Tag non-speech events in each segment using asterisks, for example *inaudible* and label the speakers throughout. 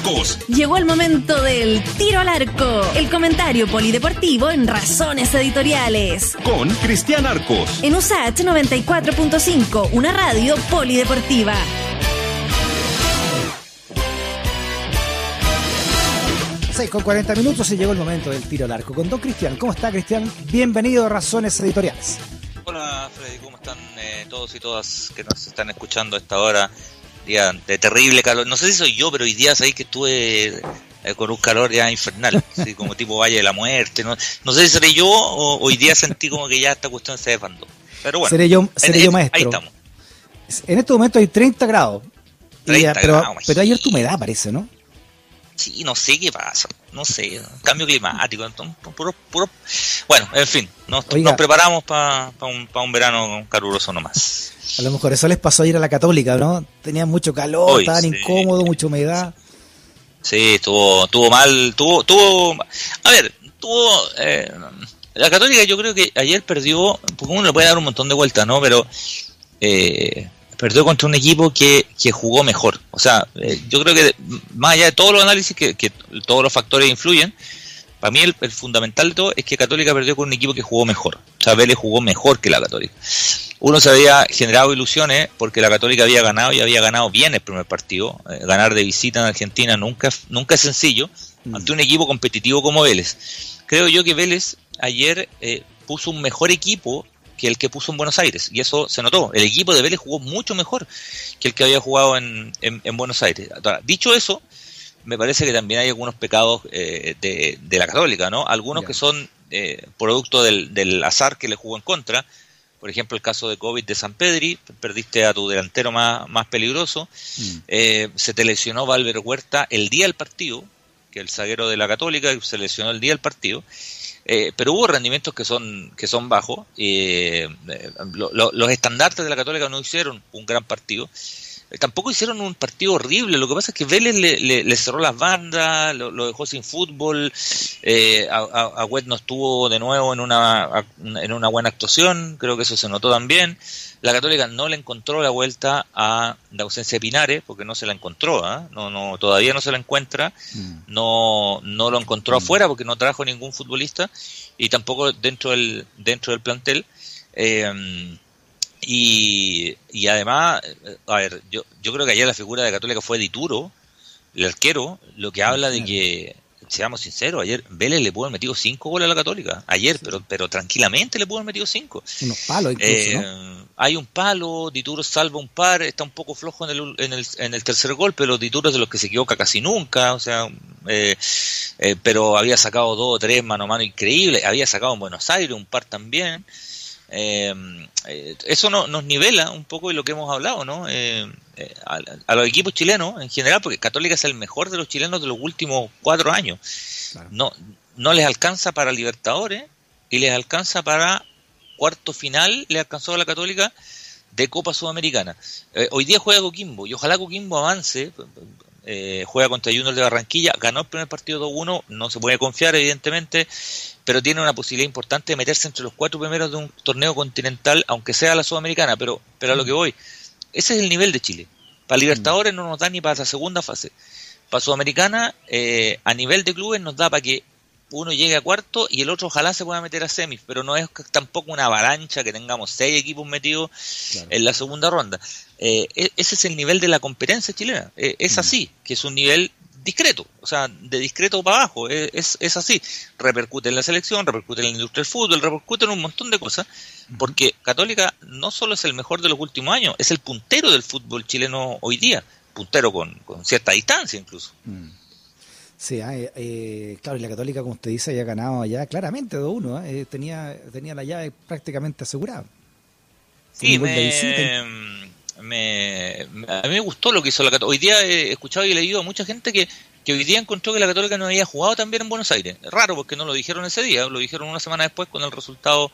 Speaker 1: Arcos.
Speaker 2: Llegó el momento del tiro al arco, el comentario polideportivo en Razones Editoriales.
Speaker 1: Con Cristian Arcos.
Speaker 2: En USAH 94.5, una radio polideportiva.
Speaker 3: 6 con 40 minutos y llegó el momento del tiro al arco. Con Don Cristian. ¿Cómo está, Cristian? Bienvenido a Razones Editoriales.
Speaker 4: Hola, Freddy. ¿Cómo están eh, todos y todas que nos están escuchando a esta hora? Día de terrible calor. No sé si soy yo, pero hoy día sabéis que estuve eh, con un calor ya infernal, *laughs* como tipo Valle de la Muerte. No, no sé si seré yo o hoy día sentí como que ya esta cuestión se desbandó. Pero bueno,
Speaker 3: seré yo, seré
Speaker 4: en-
Speaker 3: yo maestro.
Speaker 4: Ahí estamos.
Speaker 3: En este momento hay 30 grados. Y
Speaker 4: 30
Speaker 3: pero,
Speaker 4: grados,
Speaker 3: pero ayer tu humedad parece, ¿no?
Speaker 4: Sí, no sé qué pasa, no sé, cambio climático, entonces, puro, puro... Bueno, en fin, nos,
Speaker 3: Oiga.
Speaker 4: nos preparamos para un, pa un verano caluroso nomás.
Speaker 3: A lo mejor eso les pasó ayer a la Católica, ¿no? Tenían mucho calor,
Speaker 4: Hoy,
Speaker 3: estaban
Speaker 4: sí.
Speaker 3: incómodos, mucha humedad.
Speaker 4: Sí, estuvo, estuvo mal, tuvo, tuvo, a ver, tuvo, eh, la Católica yo creo que ayer perdió, porque uno le puede dar un montón de vueltas, ¿no? Pero eh, perdió contra un equipo que, que jugó mejor. O sea, eh, yo creo que más allá de todos los análisis que, que todos los factores influyen, para mí el, el fundamental de todo es que Católica perdió con un equipo que jugó mejor. O sea, Vélez jugó mejor que la Católica. Uno se había generado ilusiones porque la Católica había ganado y había ganado bien el primer partido. Eh, ganar de visita en Argentina nunca, nunca es sencillo
Speaker 3: Mm.
Speaker 4: ante un equipo competitivo como Vélez. Creo yo que Vélez ayer eh, puso un mejor equipo que el que puso en Buenos Aires y eso se notó. El equipo de Vélez jugó mucho mejor que el que había jugado en, en- en Buenos Aires. Ahora, dicho eso, me parece que también hay algunos pecados eh, de, de la Católica, ¿no? Algunos que son eh, producto del, del azar que le jugó en contra. Por ejemplo, el caso de COVID de San Pedri, perdiste a tu delantero más, más peligroso.
Speaker 3: Mm.
Speaker 4: Eh, se te lesionó Valver Huerta el día del partido, que el zaguero de la Católica se lesionó el día del partido. Eh, pero hubo rendimientos que son que son bajos. eh, eh, lo- lo- los estandartes de la Católica no hicieron un gran partido. Tampoco hicieron un partido horrible. Lo que pasa es que Vélez le, le- le cerró las bandas, lo, lo dejó sin fútbol. Eh, a, a- Agüed no estuvo de nuevo en una, a- en una buena actuación. Creo que eso se notó también. La Católica no le encontró la vuelta a la ausencia de Pinares, porque no se la encontró. ¿ah? No, no, todavía no se la encuentra.
Speaker 3: Mm.
Speaker 4: No, no lo encontró afuera porque no trajo ningún futbolista y tampoco dentro del, dentro del plantel. Eh, y, y además, a ver, yo, yo creo que ayer la figura de Católica fue Dituro, el arquero, lo que habla de que, seamos sinceros, ayer Vélez le pudo haber metido cinco goles a la Católica, ayer, pero, pero tranquilamente le pudo haber metido cinco.
Speaker 3: Unos palos incluso,
Speaker 4: Eh,
Speaker 3: ¿no?
Speaker 4: Hay un palo, Dituro salva un par, está un poco flojo en el, en el, en el tercer gol, pero Dituro es de los que se equivoca casi nunca, o sea, eh, eh, pero había sacado dos o tres mano a mano increíbles, había sacado en Buenos Aires un par también. Eh, eh, eso no, nos nivela un poco de lo que hemos hablado, ¿no? Eh, eh, a, a los equipos chilenos en general, porque Católica es el mejor de los chilenos de los últimos cuatro años.
Speaker 3: Claro.
Speaker 4: No, no les alcanza para Libertadores y les alcanza para cuarto final, le alcanzó a la Católica de Copa Sudamericana. Eh, hoy día juega Coquimbo y ojalá Coquimbo avance. Eh, juega contra Junior de Barranquilla, ganó el primer partido 2-1, no se puede confiar evidentemente, pero tiene una posibilidad importante de meterse entre los cuatro primeros de un torneo continental, aunque sea la Sudamericana, pero, pero a lo que voy, ese es el nivel de Chile. Para Libertadores no nos da ni para la segunda fase. Para Sudamericana, eh, a nivel de clubes nos da para que uno llegue a cuarto y el otro ojalá se pueda meter a semis, pero no es tampoco una avalancha que tengamos seis equipos metidos
Speaker 3: Claro.
Speaker 4: en la segunda ronda. Eh, e- ese es el nivel de la competencia chilena. Eh, es así, que es un nivel discreto, o sea, de discreto para abajo, eh, es, es así. Repercute en la selección, repercute en la industria del fútbol, repercute en un montón de cosas, porque Católica no solo es el mejor de los últimos años, es el puntero del fútbol chileno hoy día, puntero con, con cierta distancia incluso.
Speaker 3: Mm. Sí, ah, eh, eh, claro, y la Católica, como usted dice, había ganado ya claramente 2-1. eh, tenía, tenía la llave prácticamente asegurada.
Speaker 4: Sí, me, a mí me gustó lo que hizo la Católica. Hoy día he escuchado y leído a mucha gente que, que hoy día encontró que la Católica no había jugado también en Buenos Aires. Raro porque no lo dijeron ese día, lo dijeron una semana después con el resultado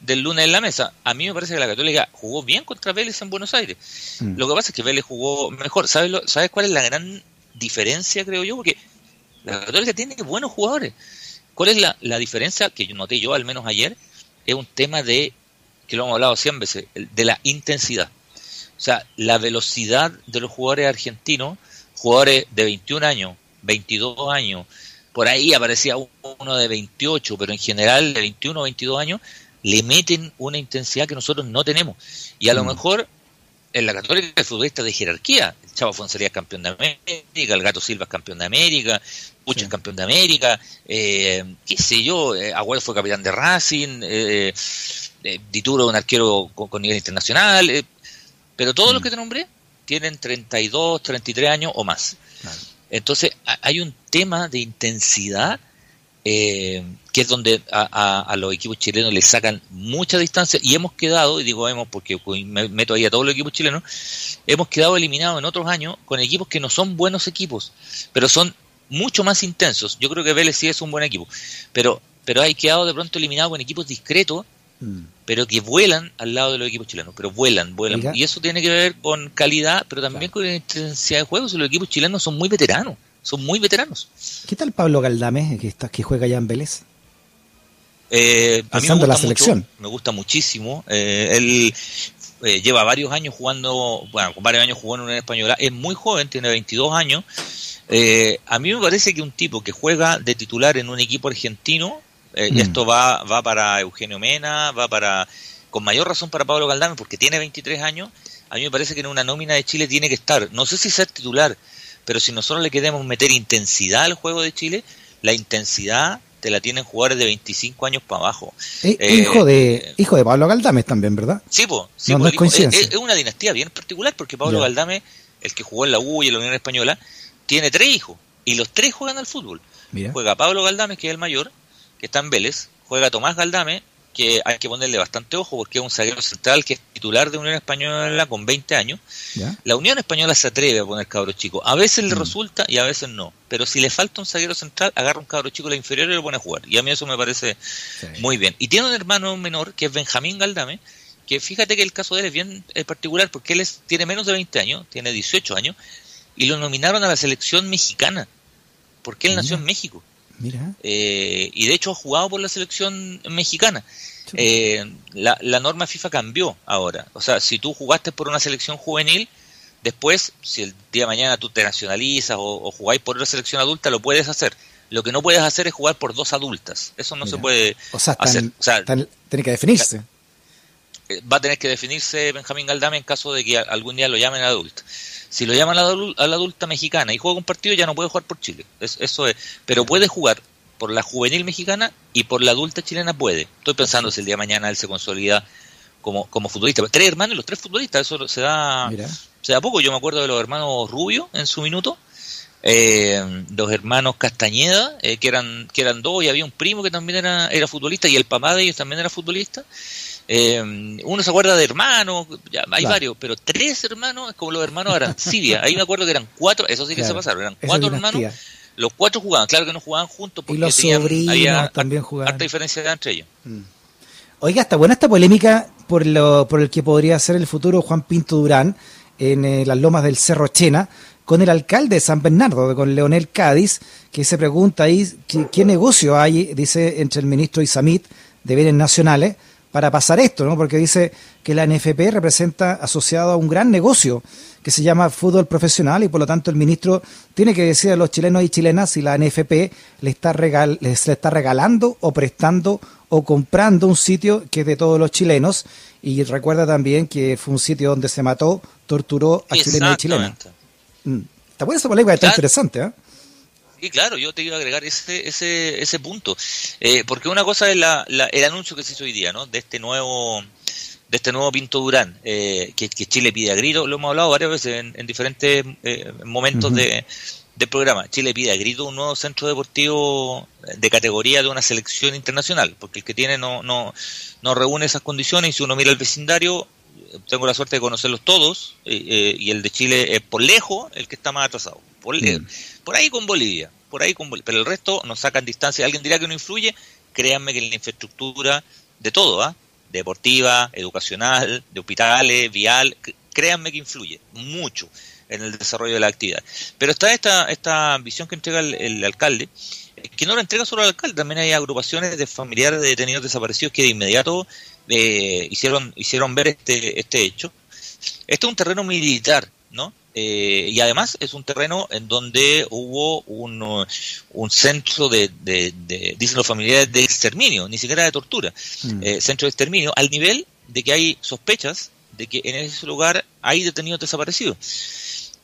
Speaker 4: del lunes en la mesa. A mí me parece que la Católica jugó bien contra Vélez en Buenos Aires.
Speaker 3: Mm.
Speaker 4: Lo que pasa es que Vélez jugó mejor. ¿Sabes, lo- ¿Sabes cuál es la gran diferencia, creo yo? Porque la Católica tiene buenos jugadores. ¿Cuál es la, la diferencia que yo noté yo, al menos ayer? Es un tema de, que lo hemos hablado cien veces, el- de la intensidad. O sea, la velocidad de los jugadores argentinos jugadores de 21 años, 22 años, por ahí aparecía uno de 28, pero en general de 21 o 22 años, le meten una intensidad que nosotros no tenemos. Y a lo mm. mejor en la Católica el futbolista de jerarquía. El Chavo Fonsería es campeón de América, el Gato Silva es campeón de América, Pucha es campeón de América, eh, qué sé yo, eh, Agüero fue capitán de Racing, eh, eh Dituro un arquero con, nivel internacional, pero todos los mm. que te nombré tienen 32, 33 años o más. Entonces hay un tema de intensidad eh, que es donde a, los equipos chilenos les sacan mucha distancia y hemos quedado, y digo hemos porque me meto ahí a todos los equipos chilenos, hemos quedado eliminados en otros años con equipos que no son buenos equipos, pero son mucho más intensos. Yo creo que Vélez sí es un buen equipo, pero, pero hay quedado de pronto eliminado con equipos discretos mm. pero que vuelan al lado de los equipos chilenos, pero vuelan, vuelan. Y eso tiene que ver con calidad, pero también con intensidad de juego. Si los equipos chilenos son muy veteranos, son muy veteranos.
Speaker 3: ¿Qué tal Pablo Galdame, que, está, que juega ya en Vélez?
Speaker 4: Eh, a mí me gusta la selección. me gusta muchísimo. Eh, él eh, lleva varios años jugando, bueno, con varios años jugando en una española. Es muy joven, tiene 22 años. Eh, a mí me parece que un tipo que juega de titular en un equipo argentino, y mm. esto va, va para Eugenio Mena, va para, con mayor razón para Pablo Galdame, porque tiene 23 años. A mí me parece que en una nómina de Chile tiene que estar. No sé si ser titular, pero si nosotros le queremos meter intensidad al juego de Chile, la intensidad te la tienen jugadores de 25 años para abajo.
Speaker 3: Eh, hijo, de, eh, hijo de Pablo Galdame también, ¿verdad?
Speaker 4: Sí, pues. es, una dinastía bien particular porque Pablo Galdame, el que jugó en la U y en la Unión Española, tiene tres hijos y los tres juegan al fútbol. Juega Pablo Galdame, que es el mayor, que está en Vélez, juega Tomás Galdame, que hay que ponerle bastante ojo porque es un zaguero central que es titular de Unión Española con 20 años. La Unión Española se atreve a poner cabros chicos. A veces le mm. resulta y a veces no. Pero si le falta un zaguero central, agarra un cabro chico de la inferior y lo pone a jugar. Y a mí eso me parece muy bien. Y tiene un hermano menor que es Benjamín Galdame, que fíjate que el caso de él es bien particular porque él tiene menos de 20 años, tiene 18 años, y lo nominaron a la selección mexicana porque él nació en México. Mira. Eh, y de hecho ha jugado por la selección mexicana. Eh, la, norma FIFA cambió ahora. O sea, si tú jugaste por una selección juvenil, después, si el día de mañana tú te nacionalizas o, jugáis por una selección adulta, lo puedes hacer. Lo que no puedes hacer es jugar por dos adultas. Eso no se puede
Speaker 3: o sea, hacer. o sea, tiene que definirse.
Speaker 4: Eh, va a tener que definirse Benjamín Galdame en caso de que algún día lo llamen adulto. Si lo llaman a la, adulta mexicana y juega un partido, ya no puede jugar por Chile. eso es. Pero puede jugar por la juvenil mexicana y por la adulta chilena puede. Estoy pensando si el día de mañana él se consolida como, como futbolista. Tres hermanos y los tres futbolistas, eso se da, se da poco. Yo me acuerdo de los hermanos Rubio en su minuto. Eh, los hermanos Castañeda, eh, que eran que eran dos, y había un primo que también era, era futbolista, y el papá de ellos también era futbolista. Eh, uno se acuerda de hermanos, hay varios, pero tres hermanos es como los hermanos Arancibia. *laughs* Ahí me acuerdo que eran cuatro, eso sí que se pasaron, eran cuatro hermanos. Los cuatro jugaban, claro que no jugaban juntos porque
Speaker 3: y los sobrinos también jugaban.
Speaker 4: Harta diferencia entre ellos. Mm.
Speaker 3: Oiga, está buena esta polémica por, lo, por el que podría ser el futuro Juan Pinto Durán en eh, las lomas del Cerro Chena con el alcalde de San Bernardo, con Leonel Cádiz, que se pregunta ahí qué, qué negocio hay, dice, entre el ministro Isamit de Bienes Nacionales para pasar esto, ¿no? Porque dice que la NFP representa asociado a un gran negocio que se llama fútbol profesional y por lo tanto el ministro tiene que decir a los chilenos y chilenas si la NFP le está, regal, les está regalando o prestando o comprando un sitio que es de todos los chilenos y recuerda también que fue un sitio donde se mató, torturó a chilenos y chilenas. Mm. Está buena esa polémica, está interesante, ¿eh?
Speaker 4: Y claro, yo te iba a agregar ese, ese, ese punto, eh, porque una cosa es la, el anuncio que se hizo hoy día, ¿no? De este nuevo de este nuevo Pinto Durán, eh, que, Chile pide a grito, lo hemos hablado varias veces en, diferentes eh, momentos de, del programa. Chile pide a grito un nuevo centro deportivo de categoría de una selección internacional, porque el que tiene no, no, no reúne esas condiciones y si uno mira el vecindario, tengo la suerte de conocerlos todos, y el de Chile es por lejos el que está más atrasado. Por, mm. por ahí con Bolivia, por ahí con Bolivia. Pero el resto nos sacan distancia. Alguien dirá que no influye. Créanme que en la infraestructura de todo, ¿ah? Deportiva, educacional, de hospitales, vial, créanme que influye mucho en el desarrollo de la actividad. Pero está esta, esta visión que entrega el, alcalde, que no la entrega solo al alcalde, también hay agrupaciones de familiares de detenidos desaparecidos que de inmediato eh, hicieron, hicieron ver este, este hecho. Este es un terreno militar, ¿no? eh, y además es un terreno en donde hubo un, un centro de, de, dicen los familiares, de exterminio, ni siquiera de tortura, mm. eh, centro de exterminio, al nivel de que hay sospechas de que en ese lugar hay detenidos desaparecidos.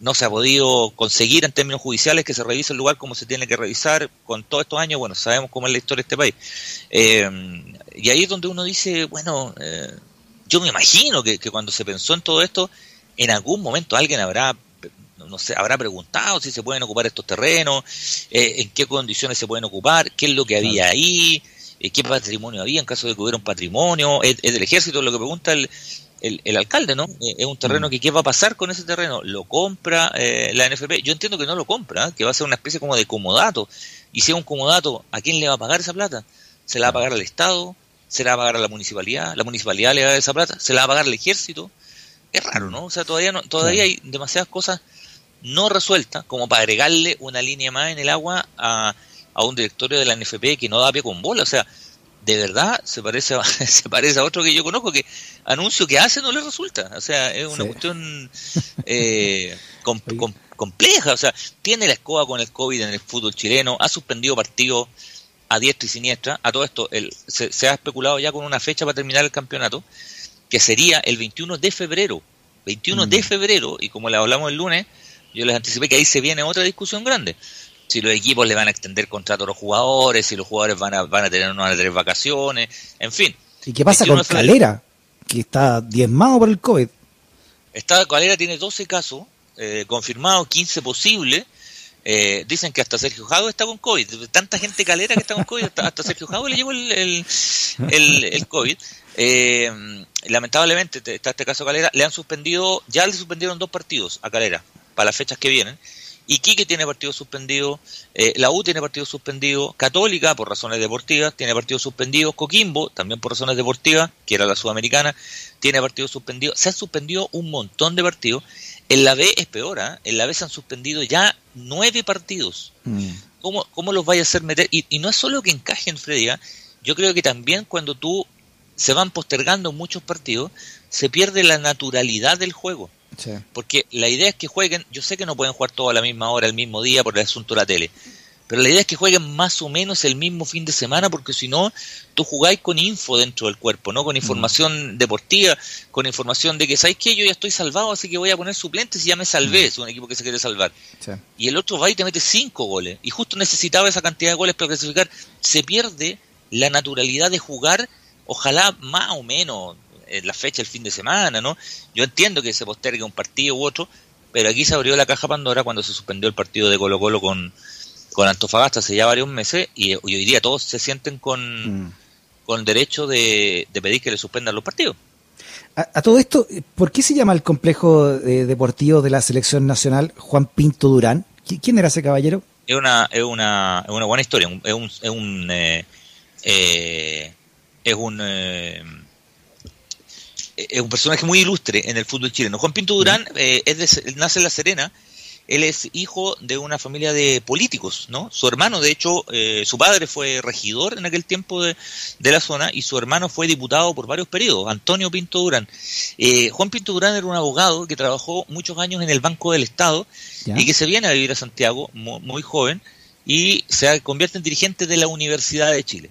Speaker 4: No se ha podido conseguir en términos judiciales que se revise el lugar como se tiene que revisar con todos estos años. Bueno, sabemos cómo es la historia de este país. Eh, y ahí es donde uno dice, bueno, yo me imagino que, que cuando se pensó en todo esto, en algún momento alguien habrá no sé, habrá preguntado si se pueden ocupar estos terrenos, eh, en qué condiciones se pueden ocupar, qué es lo que había ahí, eh, qué patrimonio había en caso de que hubiera un patrimonio, es, del ejército lo que pregunta el, el, alcalde, ¿no? Eh, es un terreno mm. que qué va a pasar con ese terreno, lo compra la NFP, yo entiendo que no lo compra, que va a ser una especie como de comodato, y si es un comodato, ¿a quién le va a pagar esa plata? ¿Se la va a pagar al Estado? ¿Se la va a pagar a la municipalidad? ¿La municipalidad le va a dar esa plata? ¿Se la va a pagar al ejército? es raro, ¿no? O sea, todavía no, todavía hay demasiadas cosas no resueltas como para agregarle una línea más en el agua a, a un directorio de la NFP que no da pie con bola. O sea, de verdad se parece a, *laughs* se parece a otro que yo conozco que anuncio que hace no le resulta. O sea, es una cuestión eh, *laughs* compleja. O sea, tiene la escoba con el COVID en el fútbol chileno, ha suspendido partidos a diestra y siniestra. A todo esto, el, se, se ha especulado ya con una fecha para terminar el campeonato que sería el 21 de febrero. 21 de mm. febrero, y como le hablamos el lunes, yo les anticipé que ahí se viene otra discusión grande. Si los equipos le van a extender contrato a los jugadores, si los jugadores van a, van a tener unas tres vacaciones, en fin.
Speaker 3: ¿Y qué pasa con Calera? Que está diezmado por el COVID.
Speaker 4: Está, Calera tiene 12 casos eh, confirmados, 15 posibles. Eh, dicen que hasta Sergio Jago está con COVID. Tanta gente calera que está con COVID, hasta, Sergio Jago le llegó el, el, el, el COVID. Eh, lamentablemente, está este caso Calera, le han suspendido, ya le suspendieron dos partidos a Calera para las fechas que vienen. Iquique tiene partido suspendido, eh, la U tiene partido suspendido, Católica por razones deportivas tiene partido suspendido, Coquimbo también por razones deportivas, que era la sudamericana, tiene partido suspendido. Se han suspendido un montón de partidos. En la B es peor, ¿eh? en la B se han suspendido ya nueve partidos. Mm. ¿Cómo, ¿Cómo, los vaya a hacer meter? Y, y no es solo que encajen, Freddy, ¿eh? yo creo que también cuando tú se van postergando muchos partidos, se pierde la naturalidad del juego. Porque la idea es que jueguen, yo sé que no pueden jugar todo a la misma hora, el mismo día por el asunto de la tele, pero la idea es que jueguen más o menos el mismo fin de semana, porque si no, tú jugáis con info dentro del cuerpo, ¿no? Con información deportiva, con información de que, ¿sabes qué? Yo ya estoy salvado, así que voy a poner suplentes y ya me salvé, es un equipo que se quiere salvar. Y el otro va y te mete cinco goles, y justo necesitaba esa cantidad de goles para clasificar. Se pierde la naturalidad de jugar ojalá más o menos en la fecha el fin de semana, ¿no? Yo entiendo que se postergue un partido u otro, pero aquí se abrió la caja Pandora cuando se suspendió el partido de Colo Colo con, con Antofagasta hace ya varios meses y, hoy día todos se sienten con, mm. con el derecho de, pedir que le suspendan los partidos.
Speaker 3: A, todo esto, ¿por qué se llama el complejo eh, deportivo de la selección nacional Juan Pinto Durán? ¿Quién era ese caballero?
Speaker 4: Es una, es una, es una buena historia, es un, es un eh, eh, es un eh, es un personaje muy ilustre en el fútbol chileno. Juan Pinto Durán eh, es nace en La Serena. Él es hijo de una familia de políticos, ¿no? Su hermano, de hecho, eh, su padre fue regidor en aquel tiempo de, la zona y su hermano fue diputado por varios periodos, Antonio Pinto Durán. Juan Pinto Durán era un abogado que trabajó muchos años en el Banco del Estado y que se viene a vivir a Santiago muy joven y se convierte en dirigente de la Universidad de Chile.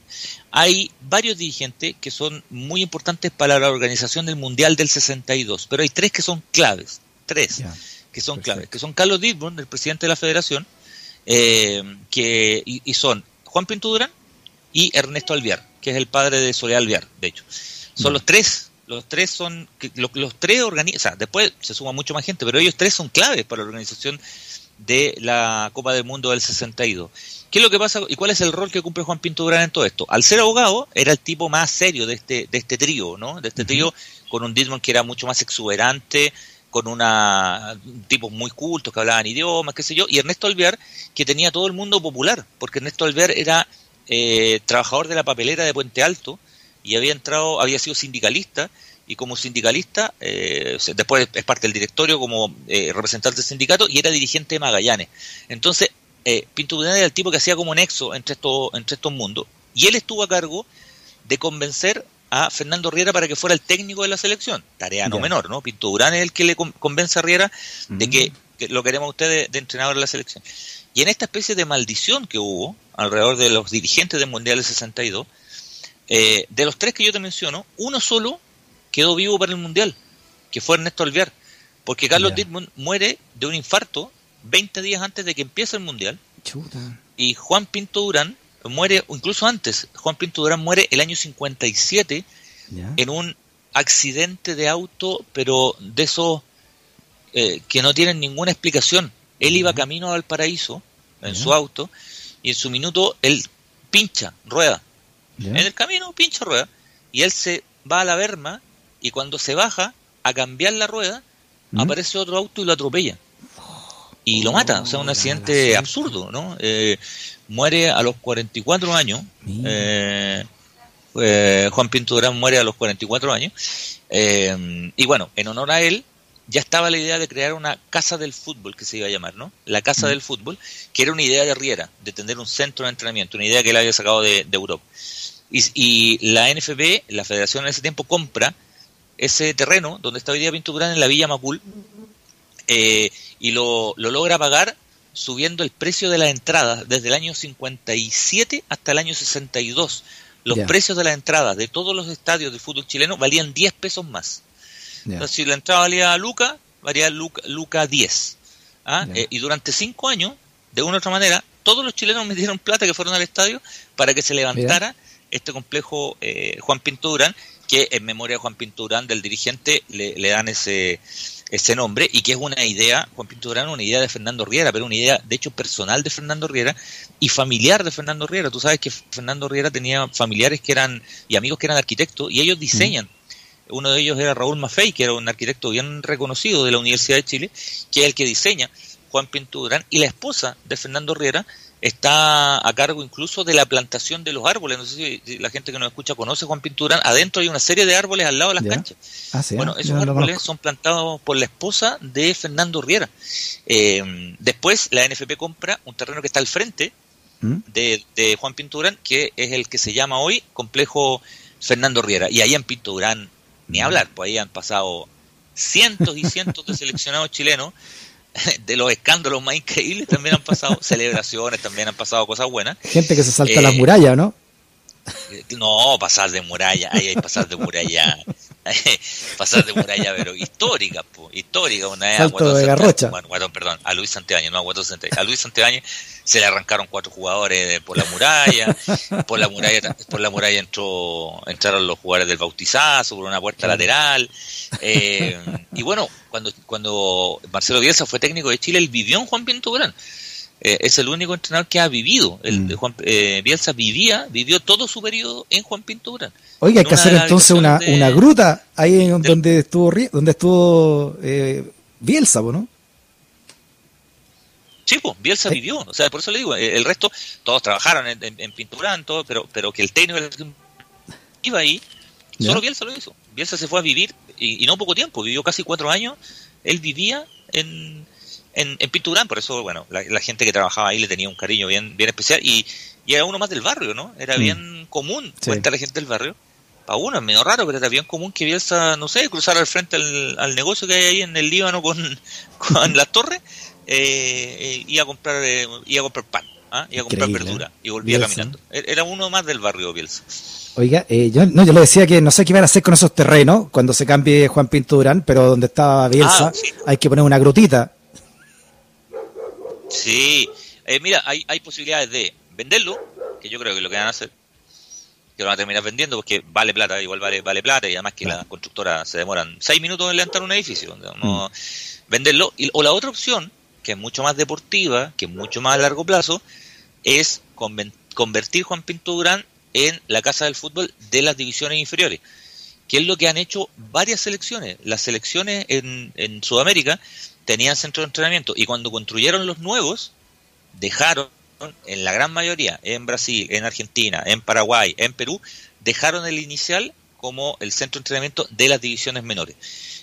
Speaker 4: Hay varios dirigentes que son muy importantes para la organización del Mundial del 62, pero hay tres que son claves, tres que son claves, que son Carlos Dittborn, el presidente de la federación, eh, que, y, son Juan Pinto Durán y Ernesto Alviar, que es el padre de Soledad Alviar, de hecho. Son los tres, los tres son, los, los tres organizan, después se suma mucho más gente, pero ellos tres son claves para la organización de la Copa del Mundo del 62. ¿Qué es lo que pasa y cuál es el rol que cumple Juan Pinto Durán en todo esto? Al ser abogado, era el tipo más serio de este, de este trío, ¿no? De este trío con un Dismond que era mucho más exuberante, con una tipos muy cultos que hablaban idiomas, qué sé yo, y Ernesto Alvear, que tenía todo el mundo popular, porque Ernesto Alvear era eh, trabajador de la papelera de Puente Alto y había entrado, había sido sindicalista y como sindicalista, eh, después es parte del directorio como eh, representante del sindicato y era dirigente de Magallanes. Entonces, eh, Pinto Durán era el tipo que hacía como nexo entre, estos entre estos mundos. Y él estuvo a cargo de convencer a Fernando Riera para que fuera el técnico de la selección. Tarea no menor, ¿no? Pinto Durán es el que le convence a Riera de que que lo queremos ustedes de, entrenador de la selección. Y en esta especie de maldición que hubo alrededor de los dirigentes del Mundial del 62, eh, de los tres que yo te menciono, uno solo quedó vivo para el Mundial, que fue Ernesto Alvear, porque Carlos Dittmund muere de un infarto 20 días antes de que empiece el Mundial. Y Juan Pinto Durán muere, incluso antes, Juan Pinto Durán muere el año 57 en un accidente de auto, pero de esos eh, que no tienen ninguna explicación. Él iba camino al paraíso en su auto y en su minuto él pincha rueda. En el camino pincha rueda. Y él se va a la berma y cuando se baja a cambiar la rueda aparece otro auto y lo atropella y lo mata. O sea, un oh, accidente absurdo, ¿no? Eh, muere a los 44 años. Eh, eh, Juan Pinto Durán muere a los 44 años. Eh, y bueno, en honor a él, ya estaba la idea de crear una casa del fútbol, que se iba a llamar, ¿no? La casa del fútbol, que era una idea de Riera, de tener un centro de entrenamiento, una idea que él había sacado de, Europa. Y, la NFB, la federación en ese tiempo, compra ese terreno donde está hoy día Pinto Durán en la Villa Macul eh, y lo, lo logra pagar subiendo el precio de la entrada desde el año 57 hasta el año 62 los precios de las entradas de todos los estadios de fútbol chileno valían 10 pesos más. Entonces, si la entrada valía Luca, valía Luca, Luca 10. ¿ah? Eh, y durante 5 años, de una u otra manera, todos los chilenos metieron plata que fueron al estadio para que se levantara este complejo eh, Juan Pinto Durán, que en memoria de Juan Pinto Durán, del dirigente, le, le dan ese ese nombre y que es una idea, Juan Pinto Durán, una idea de Fernando Riera, pero una idea de hecho personal de Fernando Riera y familiar de Fernando Riera. Tú sabes que Fernando Riera tenía familiares que eran y amigos que eran arquitectos y ellos diseñan. Uno de ellos era Raúl Maffei, que era un arquitecto bien reconocido de la Universidad de Chile, que es el que diseña Juan Pinto Durán y la esposa de Fernando Riera está a cargo incluso de la plantación de los árboles. No sé si la gente que nos escucha conoce Juan Pinturán. Adentro hay una serie de árboles al lado de las canchas. Ah, bueno, esos árboles son plantados por la esposa de Fernando Riera. Eh, después la NFP compra un terreno que está al frente ¿Mm? de, Juan Pinturán, que es el que se llama hoy Complejo Fernando Riera. Y ahí en Pinturán, ni hablar, pues ahí han pasado cientos y cientos de seleccionados chilenos *laughs* de los escándalos más increíbles también han pasado, *laughs* celebraciones también han pasado cosas buenas.
Speaker 3: Gente que se salta las murallas, ¿no?
Speaker 4: Eh, *laughs* no, pasar de muralla, ahí hay pasar de muralla, pasar de muralla, pero histórica, histórica, una vez
Speaker 3: a de Garrocha.
Speaker 4: Bueno, perdón, a Luis Santiago, no a A Luis Santiago se le arrancaron cuatro jugadores por la muralla, *laughs* por la muralla, por la muralla entró, entraron los jugadores del bautizazo, por una puerta lateral, *laughs* eh, y bueno, cuando, cuando Marcelo Bielsa fue técnico de Chile, él vivió en Juan Pinto Durán. Eh, es el único entrenador que ha vivido. El, mm. Juan, eh, Bielsa vivía, vivió todo su periodo en Juan Pinto Durán.
Speaker 3: Oiga, hay que hacer entonces una, una gruta ahí donde estuvo donde estuvo eh, Bielsa, ¿no?
Speaker 4: Sí, pues, Bielsa vivió, o sea, por eso le digo, el resto, todos trabajaron en, en, Pinturán, todo, pero, pero que el técnico iba ahí, solo Bielsa lo hizo. Bielsa se fue a vivir, y, y no poco tiempo, vivió casi cuatro años, él vivía en, en, en Pinturán, por eso, bueno, la, gente que trabajaba ahí le tenía un cariño bien, bien especial y, y era uno más del barrio, ¿no? Era mm. bien común sí. la gente del barrio. Para uno es medio raro, pero era bien común que Bielsa, no sé, cruzar al frente al, negocio que hay ahí en el Líbano con, *laughs* con las torres eh, eh, y a comprar, eh, a comprar pan, ¿ah? y a comprar verdura y volvía caminando. E, era uno más del barrio Bielsa.
Speaker 3: Oiga, eh, yo, no, yo le decía que no sé qué iban a hacer con esos terrenos cuando se cambie Juan Pinturán, pero donde estaba Bielsa ah, hay que poner una grutita
Speaker 4: Sí, eh, mira, hay, hay posibilidades de venderlo, que yo creo que lo que van a hacer, que lo van a terminar vendiendo porque vale plata, igual vale, vale plata y además que las constructoras se demoran seis minutos en levantar un edificio, no, mm. venderlo. Y, o la otra opción, que es mucho más deportiva, que es mucho más a largo plazo, es convertir Juan Pinto Durán en la casa del fútbol de las divisiones inferiores, que es lo que han hecho varias selecciones. Las selecciones en, en Sudamérica tenían centro de entrenamiento y cuando construyeron los nuevos, dejaron, en la gran mayoría, en Brasil, en Argentina, en Paraguay, en Perú, dejaron el inicial como el centro de entrenamiento de las divisiones menores.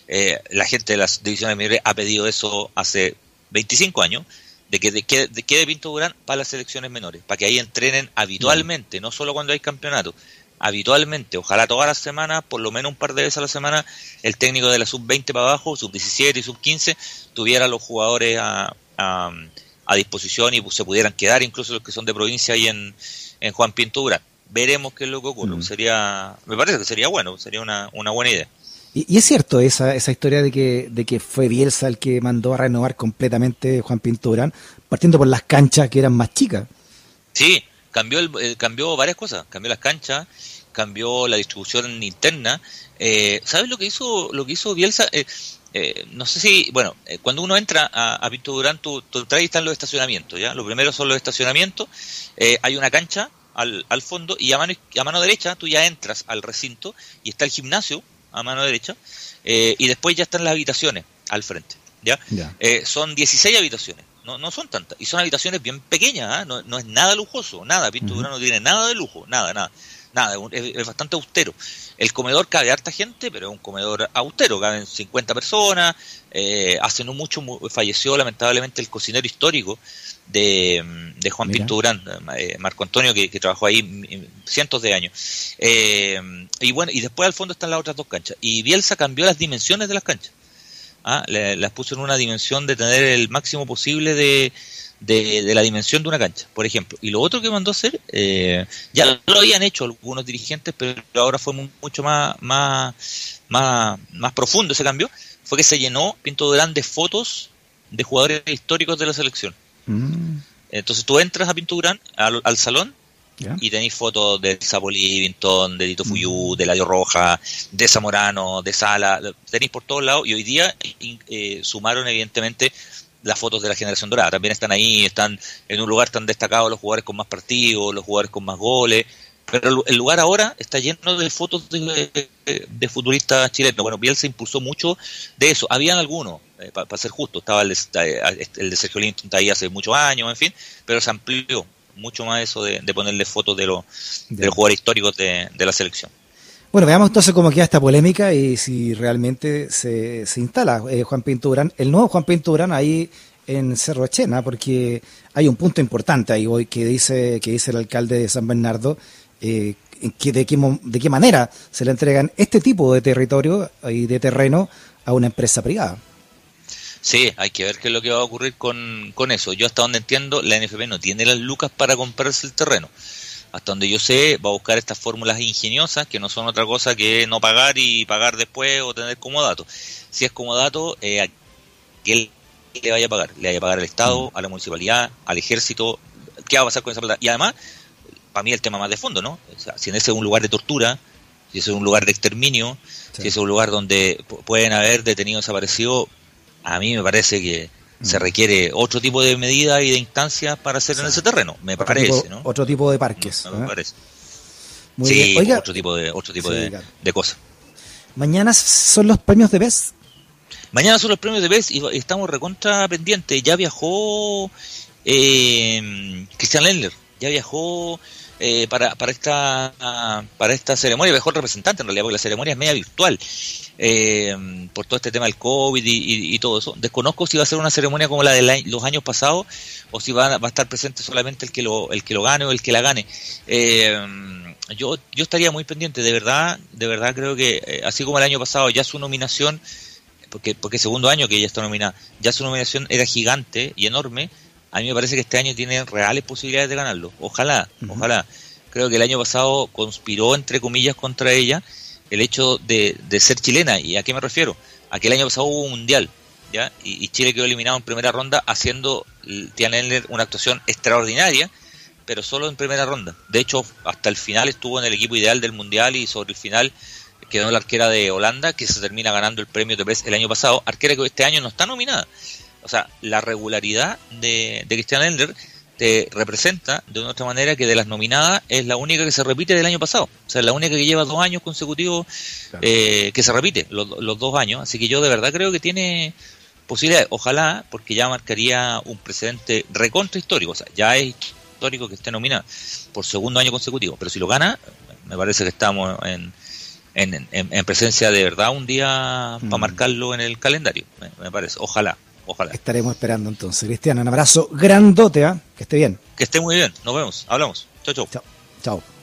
Speaker 4: Eh, la gente de las divisiones menores ha pedido eso hace 25 años, de que quede de, Pinto Durán para las selecciones menores, para que ahí entrenen habitualmente, no solo cuando hay campeonato, habitualmente, ojalá todas las semanas, por lo menos un par de veces a la semana, el técnico de la sub-20 para abajo, sub-17 y sub-15, tuviera los jugadores a, a, disposición y se pudieran quedar, incluso los que son de provincia ahí en, en Juan Pintura. Veremos qué es lo que ocurre. Mm. Sería, me parece que sería bueno, sería una, una buena idea.
Speaker 3: Y, es cierto esa, esa historia de que, de que fue Bielsa el que mandó a renovar completamente Juan Pinturán, partiendo por las canchas que eran más chicas.
Speaker 4: Sí, cambió, el, eh, cambió varias cosas. Cambió las canchas, cambió la distribución interna. Eh, ¿Sabes lo que hizo, lo que hizo Bielsa? Eh, eh, no sé si, bueno, cuando uno entra a, a Pinto Durán, tú, traes están los estacionamientos, ¿ya? Lo primero son los estacionamientos, hay una cancha al, al fondo y a mano, a mano derecha tú ya entras al recinto y está el gimnasio a mano derecha, eh, y después ya están las habitaciones al frente. ¿ya? Eh, son 16 habitaciones, no, no son tantas, y son habitaciones bien pequeñas, ¿ah? no, no, es nada lujoso, nada, Pinto no tiene nada de lujo, nada, nada, nada, es, bastante austero. El comedor cabe harta gente, pero es un comedor austero, caben 50 personas, eh, hace no mucho falleció lamentablemente el cocinero histórico de, de Juan Pinto Durán, eh, Marco Antonio, que, trabajó ahí cientos de años. Eh, y bueno, y después al fondo están las otras dos canchas. Y Bielsa cambió las dimensiones de las canchas. ¿ah? las puso en una dimensión de tener el máximo posible de, de, la dimensión de una cancha, por ejemplo. Y lo otro que mandó a hacer, eh, ya lo habían hecho algunos dirigentes, pero ahora fue mucho más, más, más, más profundo ese cambio, fue que se llenó Pinto Durán de fotos de jugadores históricos de la selección. Mm. Entonces tú entras a Pinturán, al, al salón, y tenéis fotos de Sapo Livington, de Dito mm. Fuyú, de Ladio Roja, de Zamorano, de Sala, tenéis por todos lados, y hoy día eh, sumaron evidentemente las fotos de la generación dorada. También están ahí, están en un lugar tan destacado los jugadores con más partidos, los jugadores con más goles, pero el lugar ahora está lleno de fotos de, de, futuristas chilenos. Bueno, Bielsa impulsó mucho de eso. Habían algunos, eh, para ser justo, estaba el, eh, el de Sergio Linton ahí hace muchos años, en fin, pero se amplió mucho más eso de, ponerle fotos de, los, de los jugadores históricos de, la selección.
Speaker 3: Bueno, veamos entonces cómo queda esta polémica y si realmente se, se instala eh, Juan Pinturán, el nuevo Juan Pinturán ahí en Cerro Echena, porque hay un punto importante ahí hoy que dice, que dice el alcalde de San Bernardo, eh, que de, qué, de qué manera se le entregan este tipo de territorio y de terreno a una empresa privada.
Speaker 4: Sí, hay que ver qué es lo que va a ocurrir con, con eso. Yo hasta donde entiendo, la NFP no tiene las lucas para comprarse el terreno. Hasta donde yo sé, va a buscar estas fórmulas ingeniosas que no son otra cosa que no pagar y pagar después o tener como dato. Si es como dato, eh, que le vaya a pagar? ¿Le vaya a pagar al Estado, mm. a la municipalidad, al ejército? ¿Qué va a pasar con esa plata? Y además, para mí el tema más de fondo, ¿no? O sea, si en ese es un lugar de tortura, si ese es un lugar de exterminio, si ese es un lugar donde pueden haber detenidos desaparecidos, a mí me parece que se mm. requiere otro tipo de medidas y de instancias para hacer en ese terreno, me parece, ¿no?
Speaker 3: Otro tipo de parques.
Speaker 4: Me, ¿eh? parece. sí, otro tipo de otro tipo de, cosas.
Speaker 3: Mañana son los premios de BES.
Speaker 4: Mañana son los premios de BES y estamos recontra pendientes. Ya viajó eh, Cristian Lendler, ya viajó eh, para, para, esta, para esta ceremonia, mejor representante en realidad, porque la ceremonia es media virtual, eh, por todo este tema del COVID y, todo eso. Desconozco si va a ser una ceremonia como la de los años pasados o si va, va, a estar presente solamente el que lo, el que lo gane o el que la gane. Eh, yo, yo estaría muy pendiente, de verdad, de verdad creo que así como el año pasado ya su nominación, porque, porque segundo año que ella está nominada, ya su nominación era gigante y enorme, a mí me parece que este año tiene reales posibilidades de ganarlo. Ojalá, ojalá. Creo que el año pasado conspiró, entre comillas, contra ella el hecho de, ser chilena. ¿Y a qué me refiero? A que el año pasado hubo un mundial, ¿ya? Y, Chile quedó eliminado en primera ronda haciendo Tiana una actuación extraordinaria, pero solo en primera ronda. De hecho, hasta el final estuvo en el equipo ideal del mundial y sobre el final quedó la arquera de Holanda, que se termina ganando el premio de PES el año pasado. Arquera que este año no está nominada o sea, la regularidad de, de Christian Ender te representa de una otra manera que de las nominadas es la única que se repite del año pasado. O sea, la única que lleva dos años consecutivos eh, que se repite, los, dos años. Así que yo de verdad creo que tiene posibilidades. Ojalá, porque ya marcaría un precedente recontra histórico. O sea, ya es histórico que esté nominada por segundo año consecutivo. Pero si lo gana, me parece que estamos en, en, presencia de verdad un día para mm. marcarlo en el calendario. me parece. Ojalá. Ojalá.
Speaker 3: Estaremos esperando entonces. Cristian, un abrazo grandote, ¿ah? que esté bien.
Speaker 4: Que esté muy bien. Nos vemos. Hablamos. Chao, chao.
Speaker 3: Chao. Chao.